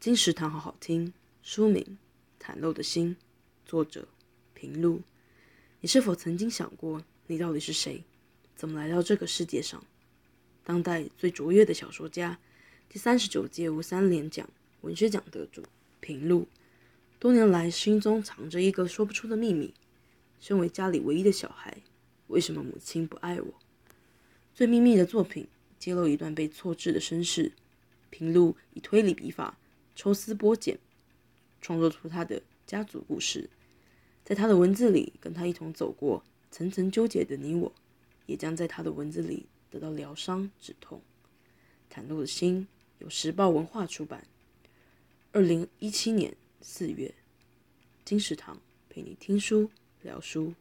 金石堂好好听。书名《袒露的心》，作者平路。你是否曾经想过，你到底是谁？怎么来到这个世界上？当代最卓越的小说家，第三十九届吴三连奖文学奖得主平路，多年来心中藏着一个说不出的秘密。身为家里唯一的小孩，为什么母亲不爱我？最秘密的作品揭露一段被错置的身世。平路以推理笔法抽丝剥茧，创作出他的家族故事。在他的文字里，跟他一同走过层层纠结的你我，也将在他的文字里得到疗伤止痛。袒露的心由时报文化出版，二零一七年四月。金石堂陪你听书聊书。